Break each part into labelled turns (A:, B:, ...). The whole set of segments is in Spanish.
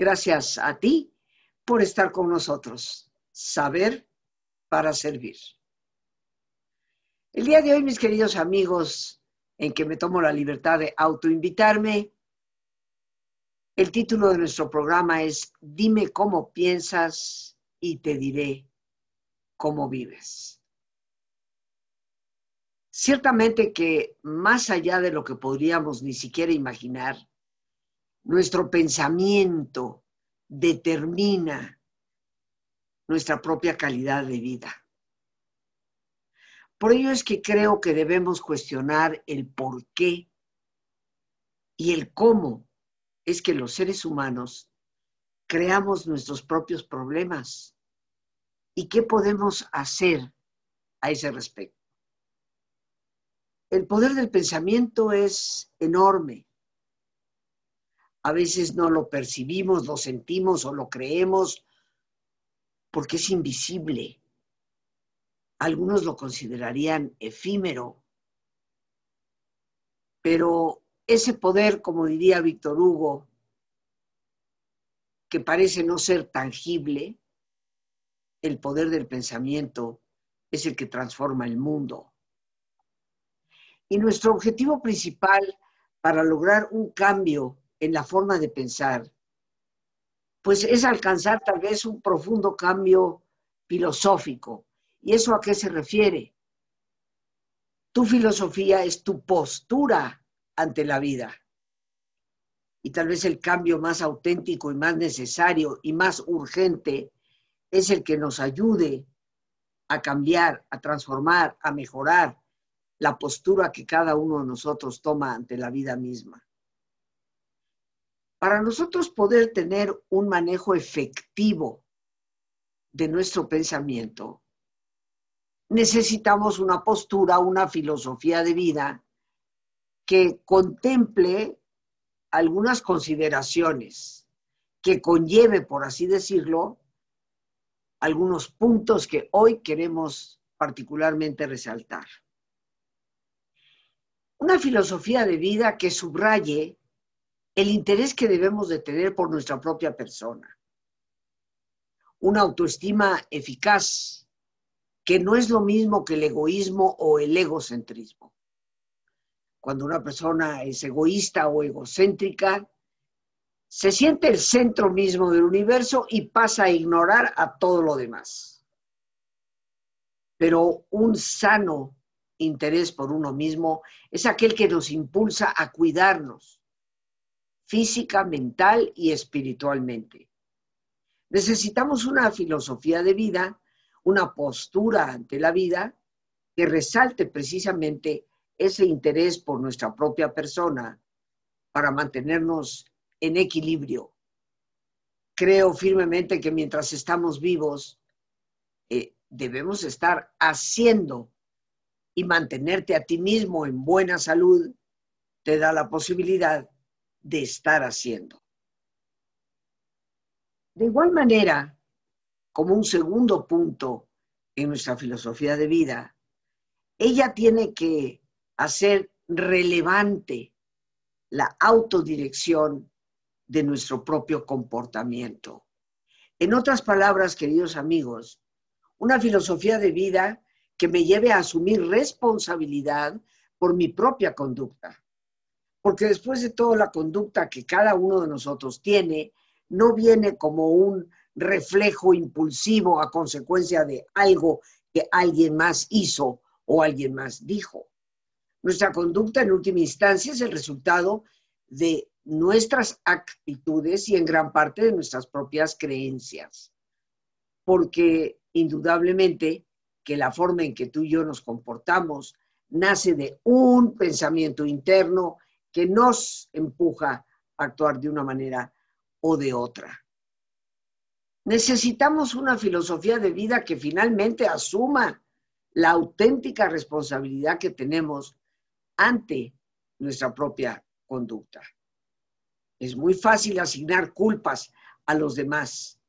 A: Gracias a ti por estar con nosotros. Saber para servir. El día de hoy, mis queridos amigos, en que me tomo la libertad de autoinvitarme, el título de nuestro programa es Dime cómo piensas y te diré cómo vives. Ciertamente que más allá de lo que podríamos ni siquiera imaginar, nuestro pensamiento determina nuestra propia calidad de vida. Por ello es que creo que debemos cuestionar el por qué y el cómo es que los seres humanos creamos nuestros propios problemas y qué podemos hacer a ese respecto. El poder del pensamiento es enorme. A veces no lo percibimos, lo sentimos o lo creemos porque es invisible. Algunos lo considerarían efímero, pero ese poder, como diría Víctor Hugo, que parece no ser tangible, el poder del pensamiento es el que transforma el mundo. Y nuestro objetivo principal para lograr un cambio en la forma de pensar pues es alcanzar tal vez un profundo cambio filosófico. ¿Y eso a qué se refiere? Tu filosofía es tu postura ante la vida. Y tal vez el cambio más auténtico y más necesario y más urgente es el que nos ayude a cambiar, a transformar, a mejorar la postura que cada uno de nosotros toma ante la vida misma. Para nosotros poder tener un manejo efectivo de nuestro pensamiento, necesitamos una postura, una filosofía de vida que contemple algunas consideraciones, que conlleve, por así decirlo, algunos puntos que hoy queremos particularmente resaltar. Una filosofía de vida que subraye el interés que debemos de tener por nuestra propia persona. Una autoestima eficaz, que no es lo mismo que el egoísmo o el egocentrismo. Cuando una persona es egoísta o egocéntrica, se siente el centro mismo del universo y pasa a ignorar a todo lo demás. Pero un sano interés por uno mismo es aquel que nos impulsa a cuidarnos, física, mental y espiritualmente. Necesitamos una filosofía de vida, una postura ante la vida que resalte precisamente ese interés por nuestra propia persona para mantenernos en equilibrio. Creo firmemente que mientras estamos vivos, eh, debemos estar haciendo y mantenerte a ti mismo en buena salud te da la posibilidad de estar haciendo. De igual manera, como un segundo punto en nuestra filosofía de vida, ella tiene que hacer relevante la autodirección de nuestro propio comportamiento. En otras palabras, queridos amigos, una filosofía de vida que me lleve a asumir responsabilidad por mi propia conducta porque después de todo la conducta que cada uno de nosotros tiene, no viene como un reflejo impulsivo a consecuencia de algo que alguien más hizo o alguien más dijo. Nuestra conducta en última instancia es el resultado de nuestras actitudes y en gran parte de nuestras propias creencias, porque indudablemente que la forma en que tú y yo nos comportamos nace de un pensamiento interno que nos empuja a actuar de una manera o de otra. Necesitamos una filosofía de vida que finalmente asuma la auténtica responsabilidad que tenemos ante nuestra propia conducta. Es muy fácil asignar culpas a los demás,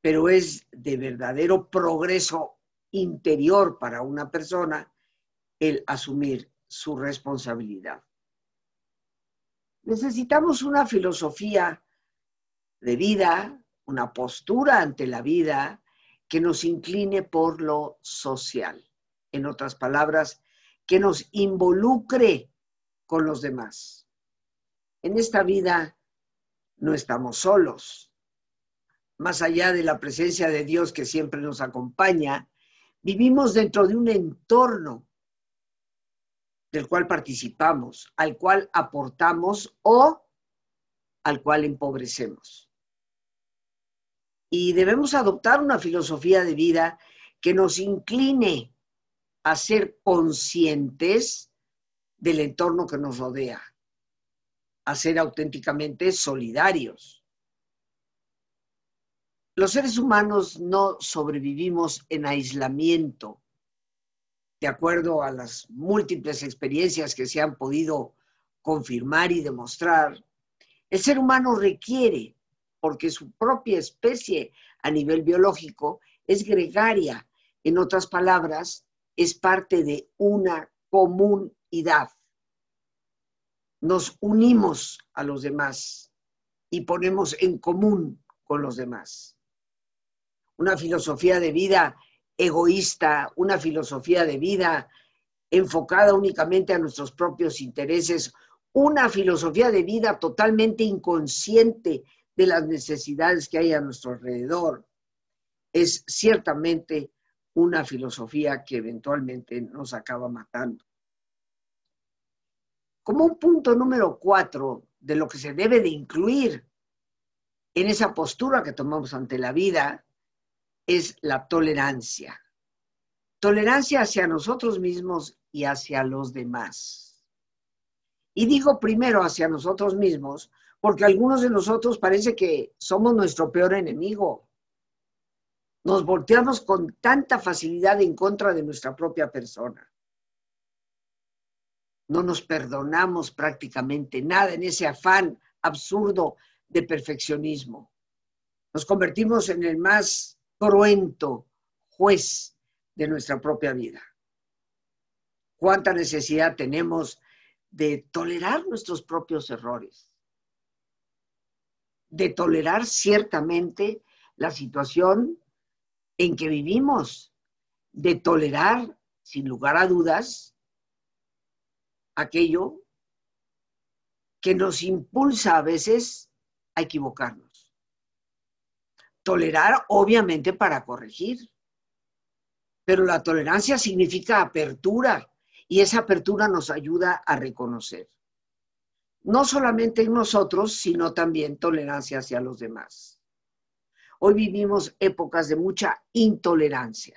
A: pero es de verdadero progreso interior para una persona el asumir su responsabilidad. Necesitamos una filosofía de vida, una postura ante la vida que nos incline por lo social. En otras palabras, que nos involucre con los demás. En esta vida no estamos solos. Más allá de la presencia de Dios que siempre nos acompaña, vivimos dentro de un entorno del cual participamos, al cual aportamos o al cual empobrecemos. Y debemos adoptar una filosofía de vida que nos incline a ser conscientes del entorno que nos rodea, a ser auténticamente solidarios. Los seres humanos no sobrevivimos en aislamiento, de acuerdo a las múltiples experiencias que se han podido confirmar y demostrar, el ser humano requiere, porque su propia especie a nivel biológico es gregaria, en otras palabras, es parte de una comunidad. Nos unimos a los demás y ponemos en común con los demás. Una filosofía de vida egoísta, una filosofía de vida enfocada únicamente a nuestros propios intereses, una filosofía de vida totalmente inconsciente de las necesidades que hay a nuestro alrededor, es ciertamente una filosofía que eventualmente nos acaba matando. Como un punto número cuatro de lo que se debe de incluir en esa postura que tomamos ante la vida, es la tolerancia. Tolerancia hacia nosotros mismos y hacia los demás. Y digo primero hacia nosotros mismos, porque algunos de nosotros parece que somos nuestro peor enemigo. Nos volteamos con tanta facilidad en contra de nuestra propia persona. No nos perdonamos prácticamente nada en ese afán absurdo de perfeccionismo. Nos convertimos en el más cruento juez de nuestra propia vida. ¿Cuánta necesidad tenemos de tolerar nuestros propios errores? De tolerar ciertamente la situación en que vivimos, de tolerar, sin lugar a dudas, aquello que nos impulsa a veces a equivocarnos. Tolerar, obviamente, para corregir. Pero la tolerancia significa apertura y esa apertura nos ayuda a reconocer. No solamente en nosotros, sino también tolerancia hacia los demás. Hoy vivimos épocas de mucha intolerancia.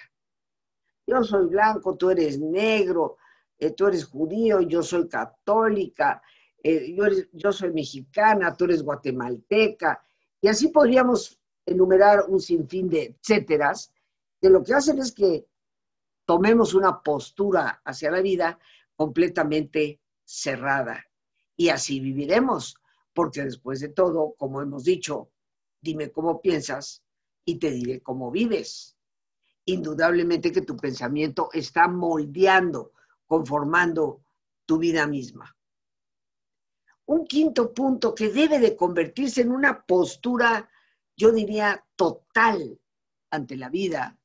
A: Yo soy blanco, tú eres negro, eh, tú eres judío, yo soy católica, eh, yo, yo soy mexicana, tú eres guatemalteca. Y así podríamos enumerar un sinfín de etcéteras, que lo que hacen es que tomemos una postura hacia la vida completamente cerrada. Y así viviremos, porque después de todo, como hemos dicho, dime cómo piensas y te diré cómo vives. Indudablemente que tu pensamiento está moldeando, conformando tu vida misma. Un quinto punto que debe de convertirse en una postura yo diría, total ante la vida,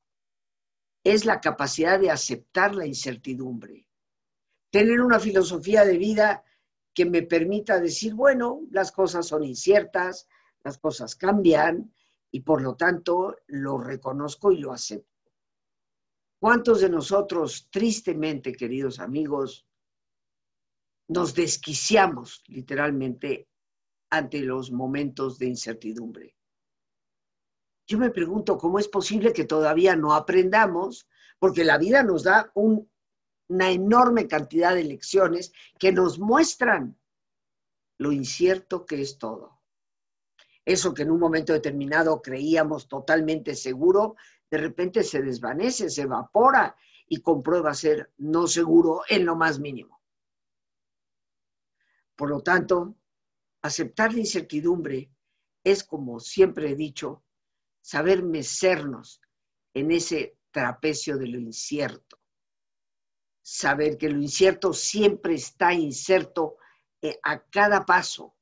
A: es la capacidad de aceptar la incertidumbre. Tener una filosofía de vida que me permita decir, bueno, las cosas son inciertas, las cosas cambian y por lo tanto lo reconozco y lo acepto. ¿Cuántos de nosotros, tristemente, queridos amigos, nos desquiciamos literalmente ante los momentos de incertidumbre? Yo me pregunto cómo es posible que todavía no aprendamos, porque la vida nos da una enorme cantidad de lecciones que nos muestran lo incierto que es todo. Eso que en un momento determinado creíamos totalmente seguro, de repente se desvanece, se evapora y comprueba ser no seguro en lo más mínimo. Por lo tanto, aceptar la incertidumbre es, como siempre he dicho, saber mecernos en ese trapecio de lo incierto. Saber que lo incierto siempre está inserto eh, a cada paso.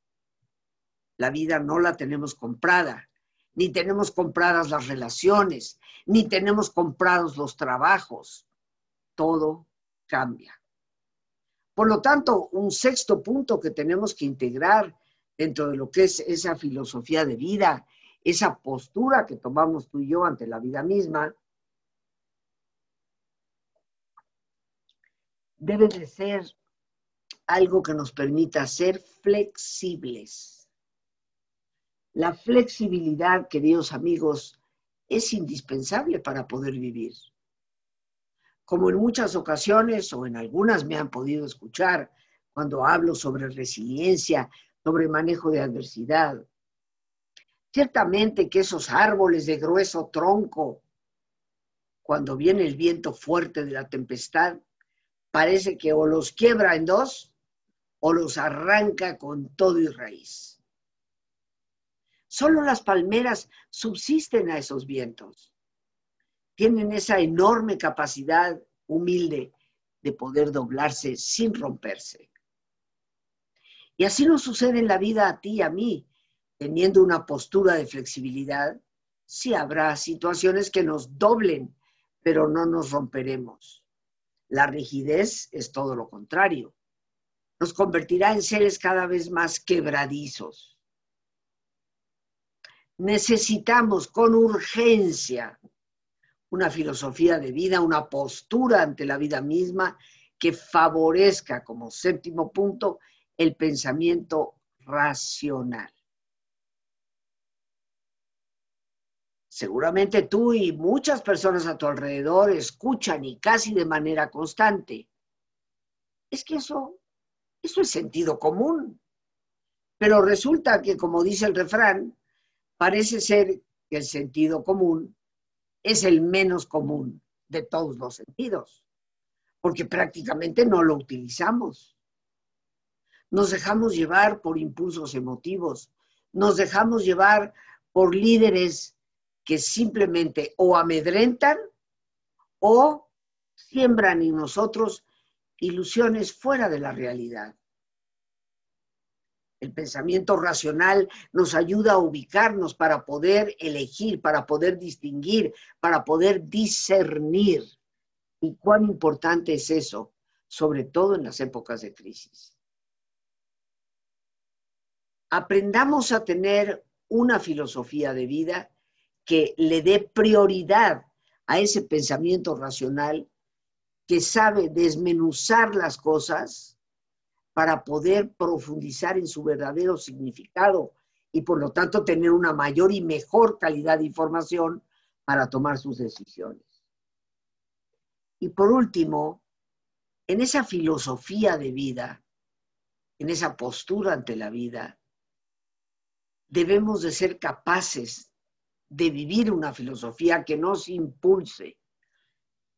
A: La vida no la tenemos comprada, ni tenemos compradas las relaciones, ni tenemos comprados los trabajos. Todo cambia. Por lo tanto, un sexto punto que tenemos que integrar dentro de lo que es esa filosofía de vida, esa postura que tomamos tú y yo ante la vida misma, debe de ser algo que nos permita ser flexibles. La flexibilidad, queridos amigos, es indispensable para poder vivir. Como en muchas ocasiones o en algunas me han podido escuchar cuando hablo sobre resiliencia, sobre manejo de adversidad. Ciertamente que esos árboles de grueso tronco, cuando viene el viento fuerte de la tempestad, parece que o los quiebra en dos o los arranca con todo y raíz. Solo las palmeras subsisten a esos vientos. Tienen esa enorme capacidad humilde de poder doblarse sin romperse. Y así nos sucede en la vida a ti y a mí, teniendo una postura de flexibilidad, sí habrá situaciones que nos doblen, pero no nos romperemos. La rigidez es todo lo contrario. Nos convertirá en seres cada vez más quebradizos. Necesitamos con urgencia una filosofía de vida, una postura ante la vida misma que favorezca como séptimo punto el pensamiento racional. Seguramente tú y muchas personas a tu alrededor escuchan y casi de manera constante. Es que eso, eso es sentido común. Pero resulta que, como dice el refrán, parece ser que el sentido común es el menos común de todos los sentidos, porque prácticamente no lo utilizamos. Nos dejamos llevar por impulsos emotivos, nos dejamos llevar por líderes que simplemente o amedrentan o siembran en nosotros ilusiones fuera de la realidad. El pensamiento racional nos ayuda a ubicarnos para poder elegir, para poder distinguir, para poder discernir. ¿Y cuán importante es eso? Sobre todo en las épocas de crisis. Aprendamos a tener una filosofía de vida que le dé prioridad a ese pensamiento racional que sabe desmenuzar las cosas para poder profundizar en su verdadero significado y por lo tanto tener una mayor y mejor calidad de información para tomar sus decisiones. Y por último, en esa filosofía de vida, en esa postura ante la vida, debemos de ser capaces de vivir una filosofía que nos impulse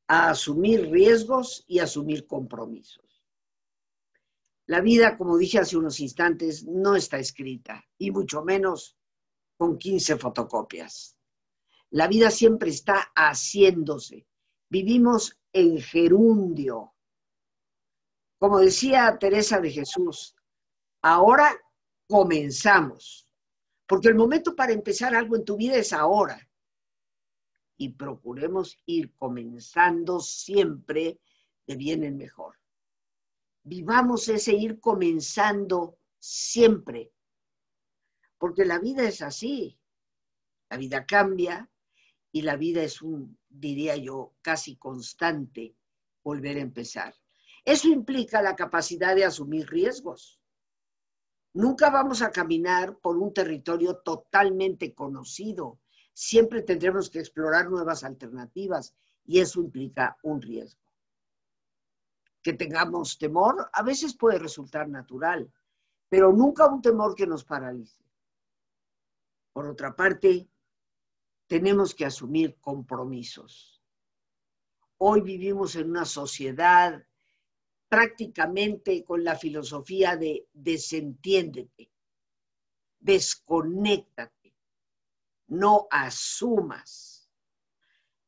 A: a asumir riesgos y asumir compromisos. La vida, como dije hace unos instantes, no está escrita, y mucho menos con 15 fotocopias. La vida siempre está haciéndose. Vivimos en gerundio. Como decía Teresa de Jesús, ahora comenzamos. Porque el momento para empezar algo en tu vida es ahora. Y procuremos ir comenzando siempre de bien en mejor. Vivamos ese ir comenzando siempre. Porque la vida es así. La vida cambia y la vida es un, diría yo, casi constante volver a empezar. Eso implica la capacidad de asumir riesgos Nunca vamos a caminar por un territorio totalmente conocido. Siempre tendremos que explorar nuevas alternativas y eso implica un riesgo. Que tengamos temor a veces puede resultar natural, pero nunca un temor que nos paralice. Por otra parte, tenemos que asumir compromisos. Hoy vivimos en una sociedad prácticamente con la filosofía de desentiéndete, desconéctate, no asumas.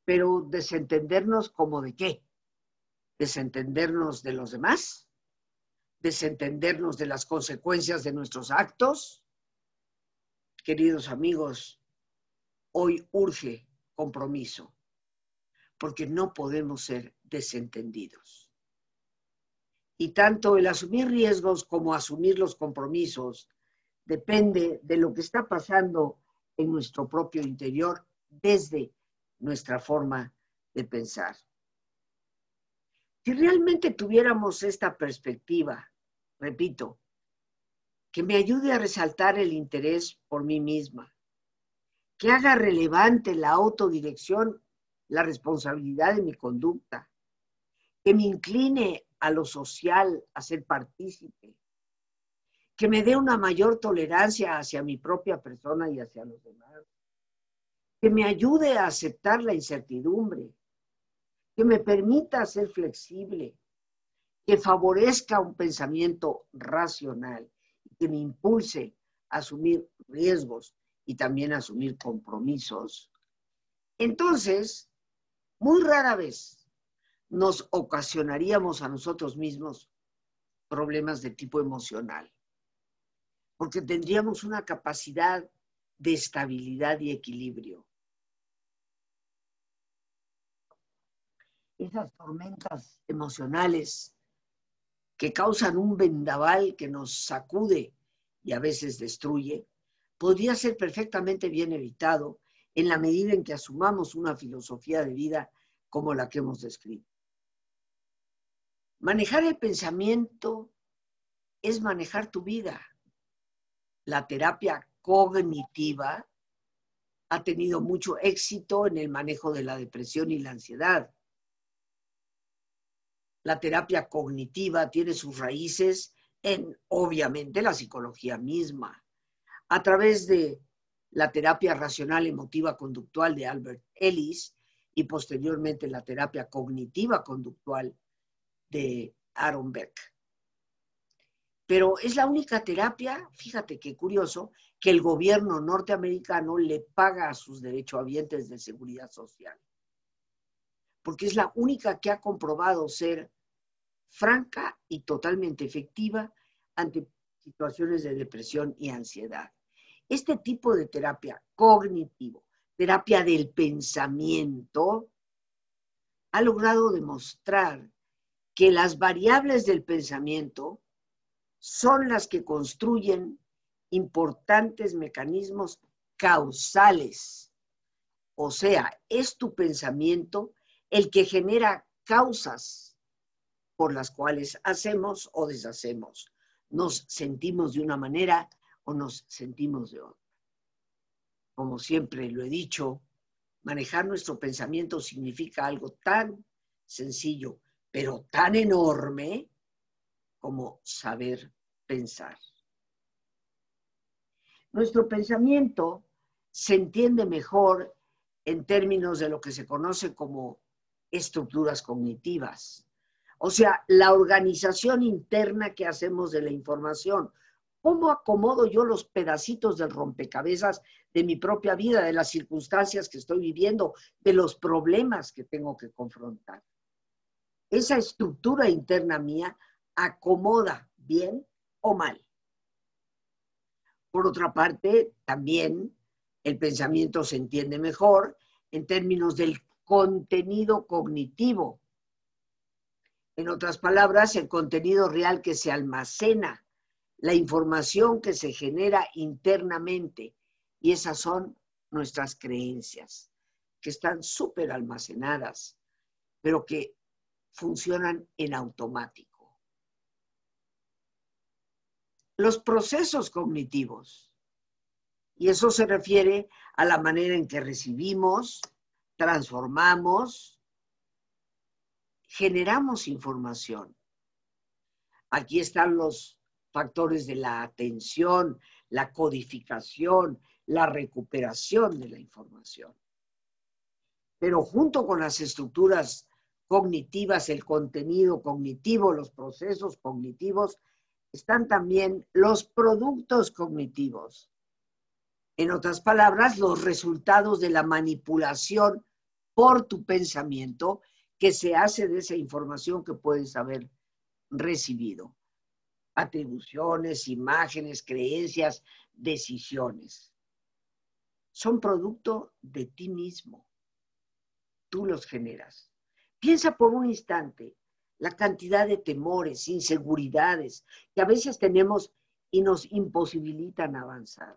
A: Pero desentendernos como de qué? Desentendernos de los demás, desentendernos de las consecuencias de nuestros actos, queridos amigos, hoy urge compromiso, porque no podemos ser desentendidos. Y tanto el asumir riesgos como asumir los compromisos depende de lo que está pasando en nuestro propio interior desde nuestra forma de pensar. Si realmente tuviéramos esta perspectiva, repito, que me ayude a resaltar el interés por mí misma, que haga relevante la autodirección, la responsabilidad de mi conducta, que me incline a lo social, a ser partícipe, que me dé una mayor tolerancia hacia mi propia persona y hacia los demás, que me ayude a aceptar la incertidumbre, que me permita ser flexible, que favorezca un pensamiento racional, que me impulse a asumir riesgos y también a asumir compromisos, entonces, muy rara vez nos ocasionaríamos a nosotros mismos problemas de tipo emocional, porque tendríamos una capacidad de estabilidad y equilibrio. esas tormentas emocionales que causan un vendaval que nos sacude y a veces destruye, podría ser perfectamente bien evitado en la medida en que asumamos una filosofía de vida como la que hemos descrito. Manejar el pensamiento es manejar tu vida. La terapia cognitiva ha tenido mucho éxito en el manejo de la depresión y la ansiedad. La terapia cognitiva tiene sus raíces en, obviamente, la psicología misma. A través de la terapia racional emotiva conductual de Albert Ellis y posteriormente la terapia cognitiva conductual de Aaron Beck. Pero es la única terapia, fíjate qué curioso, que el gobierno norteamericano le paga a sus derechohabientes de seguridad social porque es la única que ha comprobado ser franca y totalmente efectiva ante situaciones de depresión y ansiedad. Este tipo de terapia cognitivo, terapia del pensamiento, ha logrado demostrar que las variables del pensamiento son las que construyen importantes mecanismos causales. O sea, es tu pensamiento el que genera causas por las cuales hacemos o deshacemos. Nos sentimos de una manera o nos sentimos de otra. Como siempre lo he dicho, manejar nuestro pensamiento significa algo tan sencillo, pero tan enorme como saber pensar. Nuestro pensamiento se entiende mejor en términos de lo que se conoce como estructuras cognitivas, o sea, la organización interna que hacemos de la información. ¿Cómo acomodo yo los pedacitos del rompecabezas de mi propia vida, de las circunstancias que estoy viviendo, de los problemas que tengo que confrontar? Esa estructura interna mía acomoda bien o mal. Por otra parte, también el pensamiento se entiende mejor en términos del contenido cognitivo. En otras palabras, el contenido real que se almacena, la información que se genera internamente. Y esas son nuestras creencias, que están súper almacenadas, pero que funcionan en automático. Los procesos cognitivos, y eso se refiere a la manera en que recibimos, transformamos, generamos información. Aquí están los factores de la atención, la codificación, la recuperación de la información. Pero junto con las estructuras cognitivas, el contenido cognitivo, los procesos cognitivos, están también los productos cognitivos. En otras palabras, los resultados de la manipulación por tu pensamiento que se hace de esa información que puedes haber recibido. Atribuciones, imágenes, creencias, decisiones. son producto de ti mismo. Tú los generas. Piensa por un instante la cantidad de temores, inseguridades que a veces tenemos y nos imposibilitan avanzar.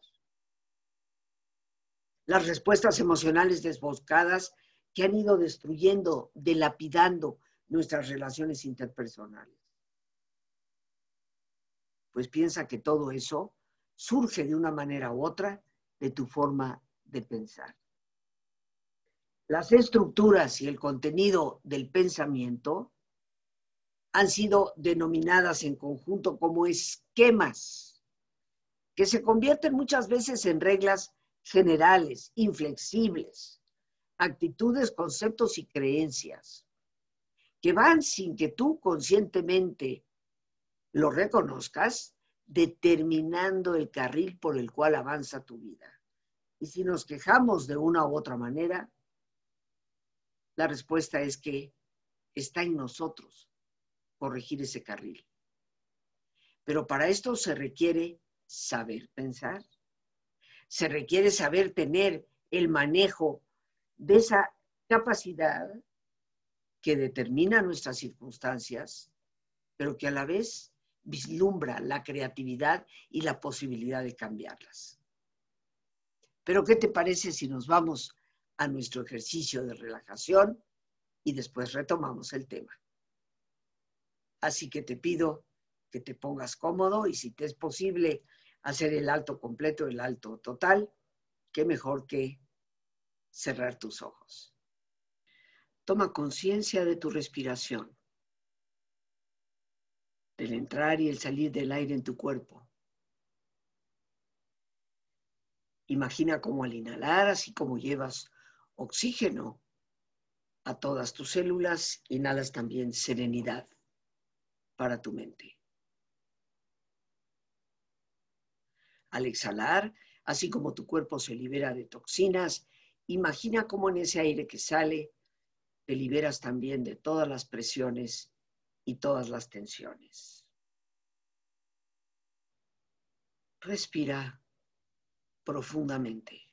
A: Las respuestas emocionales desboscadas que han ido destruyendo, delapidando nuestras relaciones interpersonales. Pues piensa que todo eso surge de una manera u otra de tu forma de pensar. Las estructuras y el contenido del pensamiento han sido denominadas en conjunto como esquemas, que se convierten muchas veces en reglas generales, inflexibles, actitudes, conceptos y creencias, que van sin que tú conscientemente lo reconozcas, determinando el carril por el cual avanza tu vida. Y si nos quejamos de una u otra manera, la respuesta es que está en nosotros corregir ese carril. Pero para esto se requiere saber pensar, se requiere saber tener el manejo de esa capacidad que determina nuestras circunstancias, pero que a la vez vislumbra la creatividad y la posibilidad de cambiarlas. Pero ¿qué te parece si nos vamos a nuestro ejercicio de relajación y después retomamos el tema? Así que te pido que te pongas cómodo y si te es posible hacer el alto completo, el alto total, qué mejor que cerrar tus ojos. Toma conciencia de tu respiración el entrar y el salir del aire en tu cuerpo. Imagina cómo al inhalar, así como llevas oxígeno a todas tus células, inhalas también serenidad para tu mente. Al exhalar, así como tu cuerpo se libera de toxinas, imagina cómo en ese aire que sale te liberas también de todas las presiones y todas las tensiones. Respira profundamente.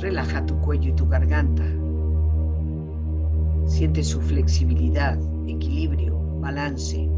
A: Relaja tu cuello y tu garganta. Siente su flexibilidad, equilibrio, balance.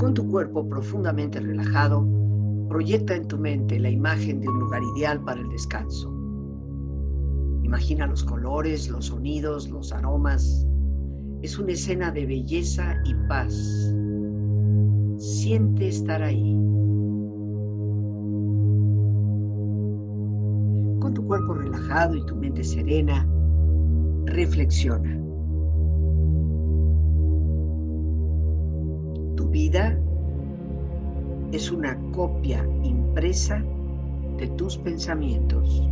A: Con tu cuerpo profundamente relajado, proyecta en tu mente la imagen de un lugar ideal para el descanso. Imagina los colores, los sonidos, los aromas. Es una escena de belleza y paz. Siente estar ahí. Con tu cuerpo relajado y tu mente serena, reflexiona. Es una copia impresa de tus pensamientos.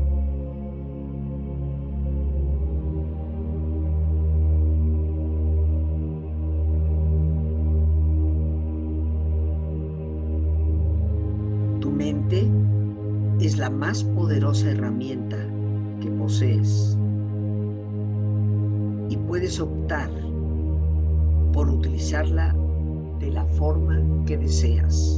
A: Tu mente es la más poderosa herramienta que posees y puedes optar por utilizarla de la forma que deseas.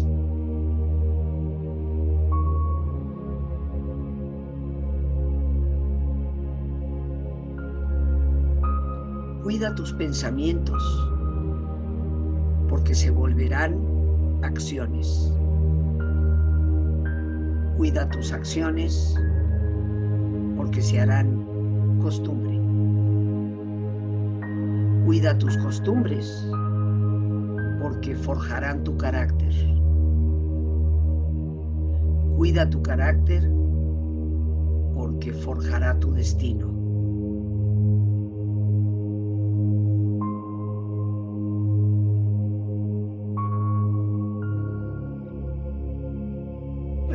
A: Cuida tus pensamientos porque se volverán acciones. Cuida tus acciones porque se harán costumbre. Cuida tus costumbres porque forjarán tu carácter. Cuida tu carácter porque forjará tu destino.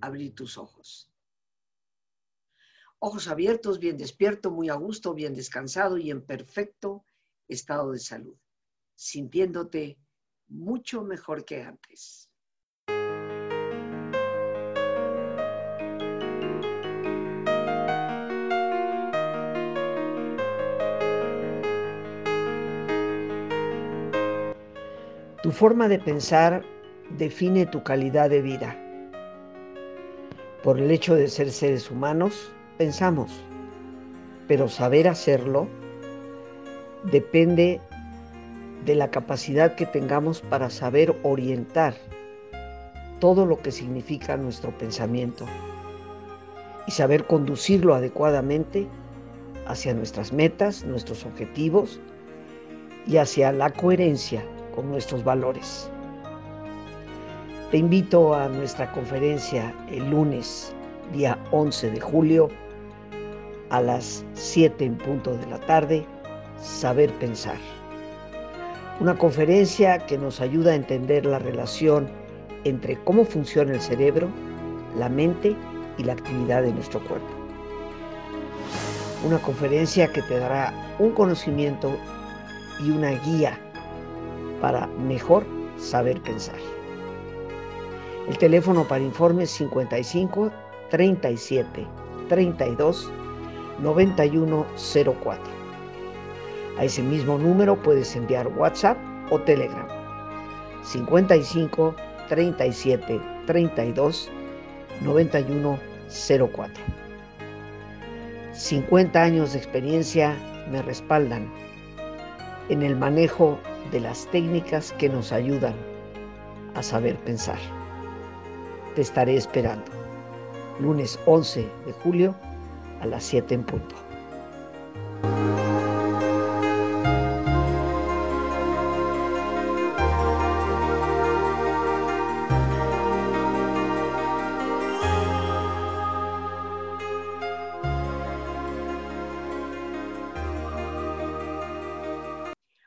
A: abrir tus ojos. Ojos abiertos, bien despierto, muy a gusto, bien descansado y en perfecto estado de salud, sintiéndote mucho mejor que antes. Tu forma de pensar define tu calidad de vida. Por el hecho de ser seres humanos, pensamos, pero saber hacerlo depende de la capacidad que tengamos para saber orientar todo lo que significa nuestro pensamiento y saber conducirlo adecuadamente hacia nuestras metas, nuestros objetivos y hacia la coherencia con nuestros valores. Te invito a nuestra conferencia el lunes, día 11 de julio, a las 7 en punto de la tarde, Saber Pensar. Una conferencia que nos ayuda a entender la relación entre cómo funciona el cerebro, la mente y la actividad de nuestro cuerpo. Una conferencia que te dará un conocimiento y una guía para mejor saber pensar. El teléfono para informes 55 37 32 9104. A ese mismo número puedes enviar WhatsApp o Telegram. 55 37 32 9104. 50 años de experiencia me respaldan en el manejo de las técnicas que nos ayudan a saber pensar. Te estaré esperando. Lunes 11 de julio a las 7 en punto.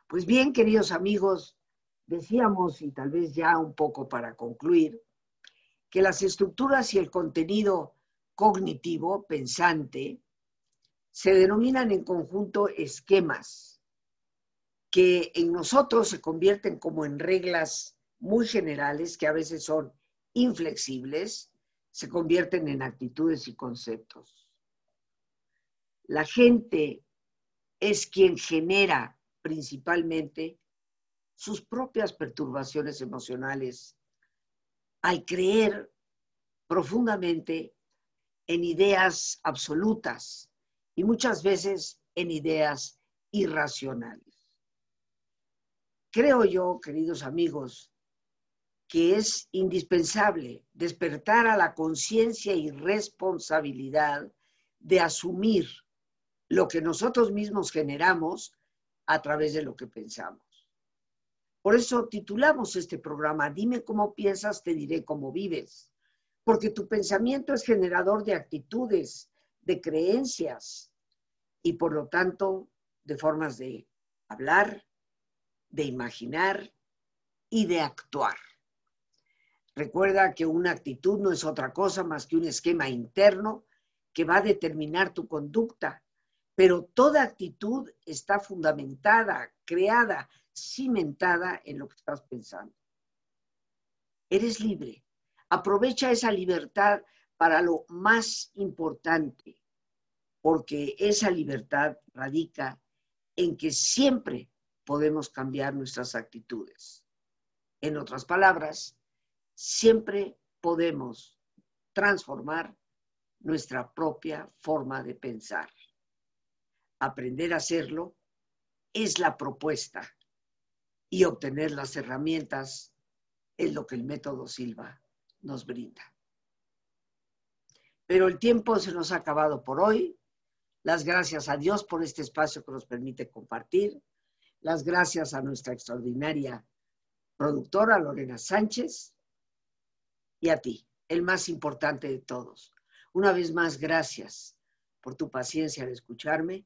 A: Pues bien, queridos amigos, decíamos, y tal vez ya un poco para concluir, que las estructuras y el contenido cognitivo, pensante, se denominan en conjunto esquemas, que en nosotros se convierten como en reglas muy generales, que a veces son inflexibles, se convierten en actitudes y conceptos. La gente es quien genera principalmente sus propias perturbaciones emocionales al creer profundamente en ideas absolutas y muchas veces en ideas irracionales. Creo yo, queridos amigos, que es indispensable despertar a la conciencia y responsabilidad de asumir lo que nosotros mismos generamos a través de lo que pensamos. Por eso titulamos este programa, Dime cómo piensas, te diré cómo vives, porque tu pensamiento es generador de actitudes, de creencias y por lo tanto de formas de hablar, de imaginar y de actuar. Recuerda que una actitud no es otra cosa más que un esquema interno que va a determinar tu conducta pero toda actitud está fundamentada, creada, cimentada en lo que estás pensando. Eres libre. Aprovecha esa libertad para lo más importante, porque esa libertad radica en que siempre podemos cambiar nuestras actitudes. En otras palabras, siempre podemos transformar nuestra propia forma de pensar aprender a hacerlo es la propuesta y obtener las herramientas es lo que el método Silva nos brinda. Pero el tiempo se nos ha acabado por hoy. Las gracias a Dios por este espacio que nos permite compartir. Las gracias a nuestra extraordinaria productora Lorena Sánchez y a ti, el más importante de todos. Una vez más, gracias por tu paciencia al escucharme